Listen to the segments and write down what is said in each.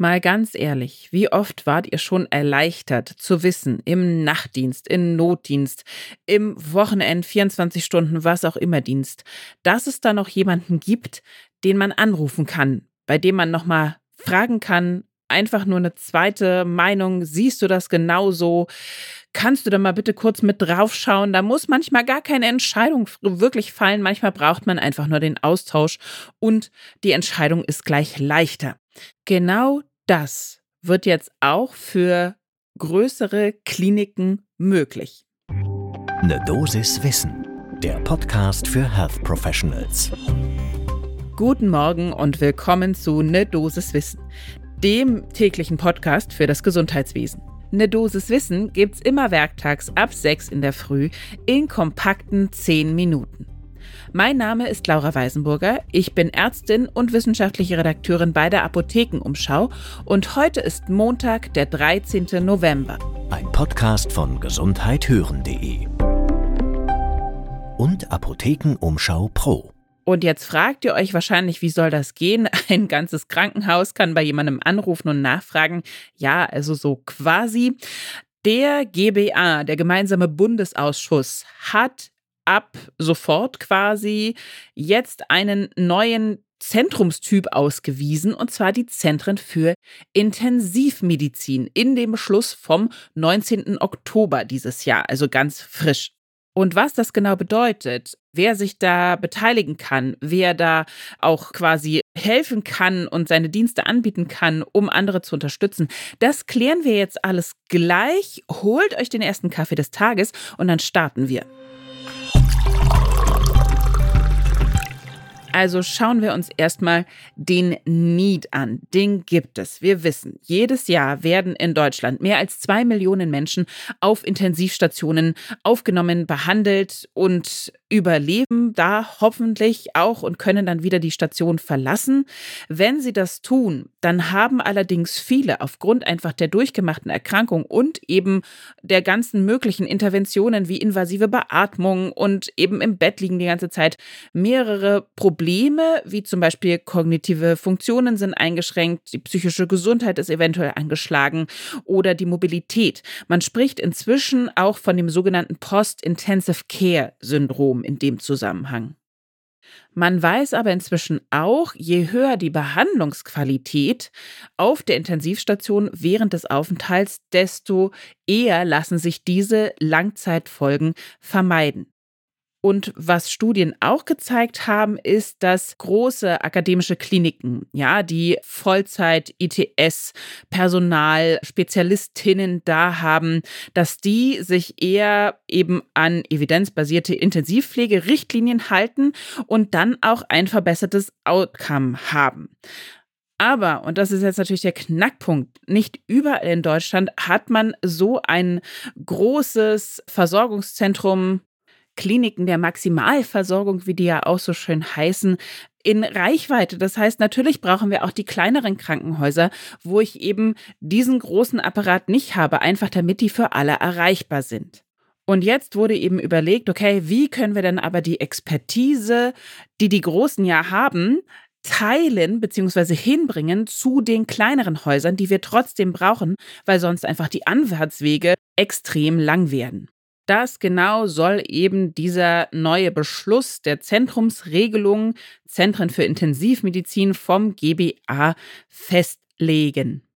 Mal ganz ehrlich, wie oft wart ihr schon erleichtert zu wissen, im Nachtdienst, im Notdienst, im Wochenend, 24 Stunden, was auch immer Dienst, dass es da noch jemanden gibt, den man anrufen kann, bei dem man nochmal fragen kann, einfach nur eine zweite Meinung, siehst du das genauso? Kannst du da mal bitte kurz mit draufschauen? Da muss manchmal gar keine Entscheidung wirklich fallen. Manchmal braucht man einfach nur den Austausch und die Entscheidung ist gleich leichter. Genau das wird jetzt auch für größere Kliniken möglich. Eine Dosis Wissen, der Podcast für Health Professionals. Guten Morgen und willkommen zu Ne Dosis Wissen, dem täglichen Podcast für das Gesundheitswesen. Ne Dosis Wissen gibt's immer werktags ab 6 in der Früh in kompakten 10 Minuten. Mein Name ist Laura Weisenburger. Ich bin Ärztin und wissenschaftliche Redakteurin bei der Apothekenumschau und heute ist Montag, der 13. November. Ein Podcast von gesundheithören.de und Apothekenumschau Pro. Und jetzt fragt ihr euch wahrscheinlich, wie soll das gehen? Ein ganzes Krankenhaus kann bei jemandem anrufen und nachfragen. Ja, also so quasi. Der GBA, der gemeinsame Bundesausschuss, hat ab sofort quasi jetzt einen neuen Zentrumstyp ausgewiesen, und zwar die Zentren für Intensivmedizin in dem Beschluss vom 19. Oktober dieses Jahr, also ganz frisch. Und was das genau bedeutet, wer sich da beteiligen kann, wer da auch quasi helfen kann und seine Dienste anbieten kann, um andere zu unterstützen, das klären wir jetzt alles gleich. Holt euch den ersten Kaffee des Tages und dann starten wir. Also schauen wir uns erstmal den Need an. Den gibt es. Wir wissen, jedes Jahr werden in Deutschland mehr als zwei Millionen Menschen auf Intensivstationen aufgenommen, behandelt und überleben da hoffentlich auch und können dann wieder die Station verlassen. Wenn sie das tun, dann haben allerdings viele aufgrund einfach der durchgemachten Erkrankung und eben der ganzen möglichen Interventionen wie invasive Beatmung und eben im Bett liegen die ganze Zeit mehrere Probleme Probleme, wie zum Beispiel kognitive Funktionen sind eingeschränkt, die psychische Gesundheit ist eventuell angeschlagen oder die Mobilität. Man spricht inzwischen auch von dem sogenannten Post-Intensive Care-Syndrom in dem Zusammenhang. Man weiß aber inzwischen auch, je höher die Behandlungsqualität auf der Intensivstation während des Aufenthalts, desto eher lassen sich diese Langzeitfolgen vermeiden. Und was Studien auch gezeigt haben, ist, dass große akademische Kliniken, ja, die Vollzeit ITS Personal Spezialistinnen da haben, dass die sich eher eben an evidenzbasierte Intensivpflegerichtlinien halten und dann auch ein verbessertes Outcome haben. Aber, und das ist jetzt natürlich der Knackpunkt, nicht überall in Deutschland hat man so ein großes Versorgungszentrum Kliniken der Maximalversorgung, wie die ja auch so schön heißen, in Reichweite. Das heißt, natürlich brauchen wir auch die kleineren Krankenhäuser, wo ich eben diesen großen Apparat nicht habe, einfach damit die für alle erreichbar sind. Und jetzt wurde eben überlegt, okay, wie können wir denn aber die Expertise, die die Großen ja haben, teilen bzw. hinbringen zu den kleineren Häusern, die wir trotzdem brauchen, weil sonst einfach die Anwärtswege extrem lang werden. Das genau soll eben dieser neue Beschluss der Zentrumsregelung Zentren für Intensivmedizin vom GBA festlegen.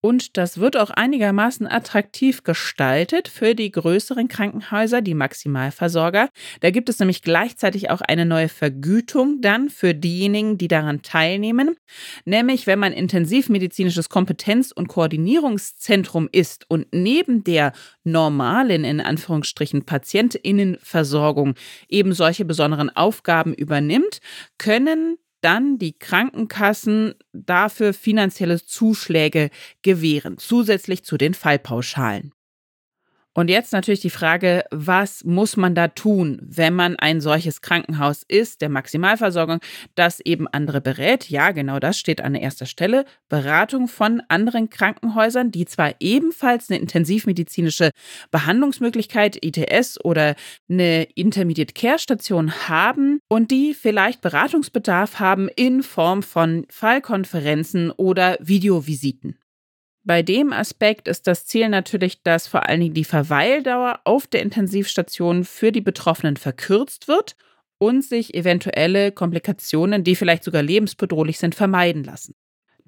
Und das wird auch einigermaßen attraktiv gestaltet für die größeren Krankenhäuser, die Maximalversorger. Da gibt es nämlich gleichzeitig auch eine neue Vergütung dann für diejenigen, die daran teilnehmen. Nämlich, wenn man intensivmedizinisches Kompetenz- und Koordinierungszentrum ist und neben der normalen, in Anführungsstrichen, Patientinnenversorgung eben solche besonderen Aufgaben übernimmt, können dann die Krankenkassen dafür finanzielle Zuschläge gewähren, zusätzlich zu den Fallpauschalen. Und jetzt natürlich die Frage, was muss man da tun, wenn man ein solches Krankenhaus ist, der Maximalversorgung, das eben andere berät? Ja, genau das steht an erster Stelle. Beratung von anderen Krankenhäusern, die zwar ebenfalls eine intensivmedizinische Behandlungsmöglichkeit, ITS oder eine Intermediate Care Station haben und die vielleicht Beratungsbedarf haben in Form von Fallkonferenzen oder Videovisiten. Bei dem Aspekt ist das Ziel natürlich, dass vor allen Dingen die Verweildauer auf der Intensivstation für die Betroffenen verkürzt wird und sich eventuelle Komplikationen, die vielleicht sogar lebensbedrohlich sind, vermeiden lassen.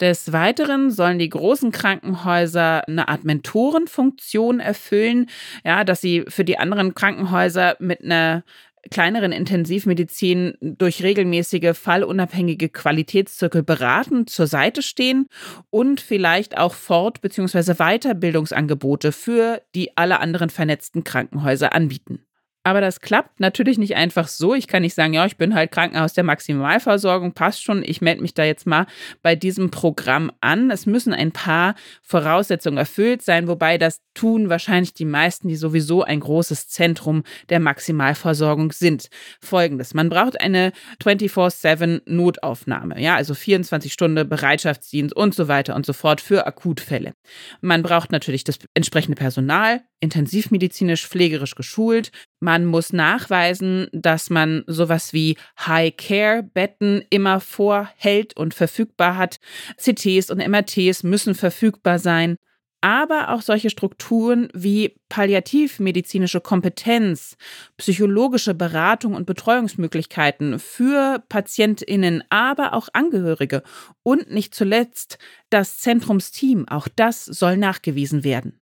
Des Weiteren sollen die großen Krankenhäuser eine Art Mentorenfunktion erfüllen, ja, dass sie für die anderen Krankenhäuser mit einer kleineren Intensivmedizin durch regelmäßige fallunabhängige Qualitätszirkel beraten, zur Seite stehen und vielleicht auch Fort- bzw. Weiterbildungsangebote für die alle anderen vernetzten Krankenhäuser anbieten. Aber das klappt natürlich nicht einfach so. Ich kann nicht sagen, ja, ich bin halt Krankenhaus der Maximalversorgung, passt schon, ich melde mich da jetzt mal bei diesem Programm an. Es müssen ein paar Voraussetzungen erfüllt sein, wobei das tun wahrscheinlich die meisten, die sowieso ein großes Zentrum der Maximalversorgung sind. Folgendes, man braucht eine 24-7 Notaufnahme, ja, also 24 Stunden Bereitschaftsdienst und so weiter und so fort für Akutfälle. Man braucht natürlich das entsprechende Personal, intensivmedizinisch, pflegerisch geschult. Man muss nachweisen, dass man sowas wie High-Care-Betten immer vorhält und verfügbar hat. CTs und MRTs müssen verfügbar sein. Aber auch solche Strukturen wie palliativmedizinische Kompetenz, psychologische Beratung und Betreuungsmöglichkeiten für Patientinnen, aber auch Angehörige und nicht zuletzt das Zentrumsteam, auch das soll nachgewiesen werden.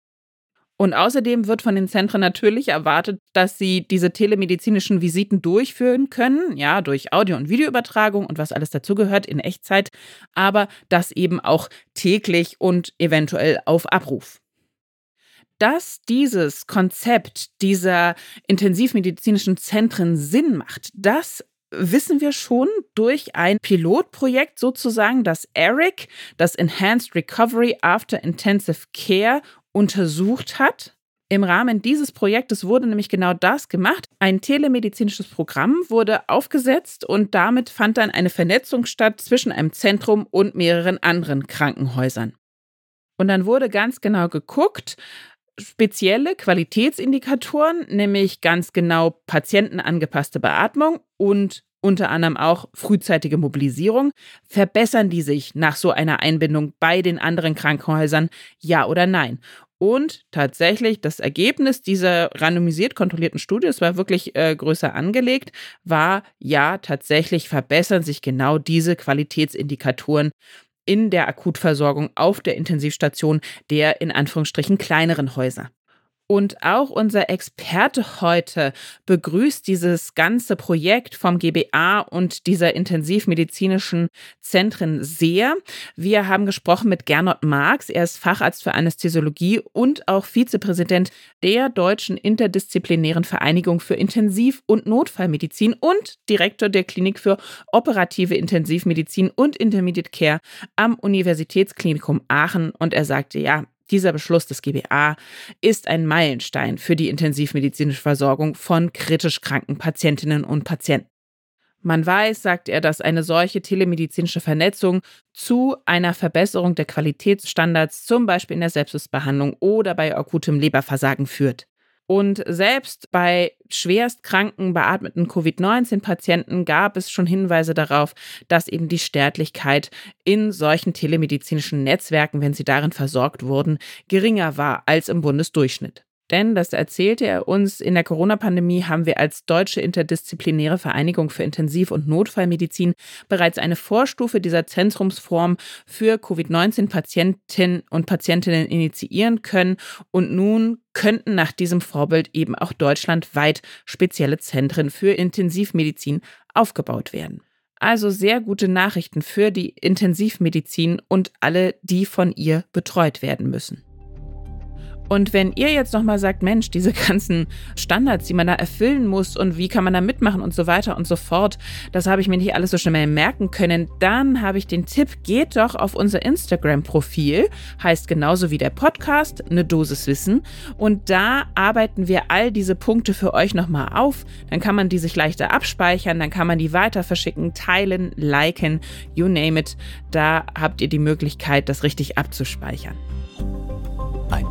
Und außerdem wird von den Zentren natürlich erwartet, dass sie diese telemedizinischen Visiten durchführen können, ja, durch Audio- und Videoübertragung und was alles dazugehört in Echtzeit, aber das eben auch täglich und eventuell auf Abruf. Dass dieses Konzept dieser intensivmedizinischen Zentren Sinn macht, das wissen wir schon durch ein Pilotprojekt sozusagen, das ERIC, das Enhanced Recovery After Intensive Care untersucht hat. Im Rahmen dieses Projektes wurde nämlich genau das gemacht. Ein telemedizinisches Programm wurde aufgesetzt und damit fand dann eine Vernetzung statt zwischen einem Zentrum und mehreren anderen Krankenhäusern. Und dann wurde ganz genau geguckt, spezielle Qualitätsindikatoren, nämlich ganz genau patientenangepasste Beatmung und unter anderem auch frühzeitige Mobilisierung. Verbessern die sich nach so einer Einbindung bei den anderen Krankenhäusern? Ja oder nein? Und tatsächlich, das Ergebnis dieser randomisiert kontrollierten Studie, es war wirklich äh, größer angelegt, war ja, tatsächlich verbessern sich genau diese Qualitätsindikatoren in der Akutversorgung auf der Intensivstation der in Anführungsstrichen kleineren Häuser. Und auch unser Experte heute begrüßt dieses ganze Projekt vom GBA und dieser intensivmedizinischen Zentren sehr. Wir haben gesprochen mit Gernot Marx. Er ist Facharzt für Anästhesiologie und auch Vizepräsident der Deutschen Interdisziplinären Vereinigung für Intensiv- und Notfallmedizin und Direktor der Klinik für operative Intensivmedizin und Intermediate Care am Universitätsklinikum Aachen. Und er sagte, ja, dieser Beschluss des GBA ist ein Meilenstein für die intensivmedizinische Versorgung von kritisch kranken Patientinnen und Patienten. Man weiß, sagt er, dass eine solche telemedizinische Vernetzung zu einer Verbesserung der Qualitätsstandards, zum Beispiel in der Selbstbehandlung oder bei akutem Leberversagen führt. Und selbst bei schwerst kranken, beatmeten Covid-19-Patienten gab es schon Hinweise darauf, dass eben die Sterblichkeit in solchen telemedizinischen Netzwerken, wenn sie darin versorgt wurden, geringer war als im Bundesdurchschnitt. Denn, das erzählte er uns, in der Corona-Pandemie haben wir als Deutsche Interdisziplinäre Vereinigung für Intensiv- und Notfallmedizin bereits eine Vorstufe dieser Zentrumsform für Covid-19-Patientinnen und Patientinnen initiieren können. Und nun könnten nach diesem Vorbild eben auch deutschlandweit spezielle Zentren für Intensivmedizin aufgebaut werden. Also sehr gute Nachrichten für die Intensivmedizin und alle, die von ihr betreut werden müssen. Und wenn ihr jetzt nochmal sagt, Mensch, diese ganzen Standards, die man da erfüllen muss und wie kann man da mitmachen und so weiter und so fort, das habe ich mir nicht alles so schnell merken können, dann habe ich den Tipp, geht doch auf unser Instagram-Profil, heißt genauso wie der Podcast, eine Dosis Wissen. Und da arbeiten wir all diese Punkte für euch nochmal auf. Dann kann man die sich leichter abspeichern, dann kann man die weiter verschicken, teilen, liken, you name it. Da habt ihr die Möglichkeit, das richtig abzuspeichern.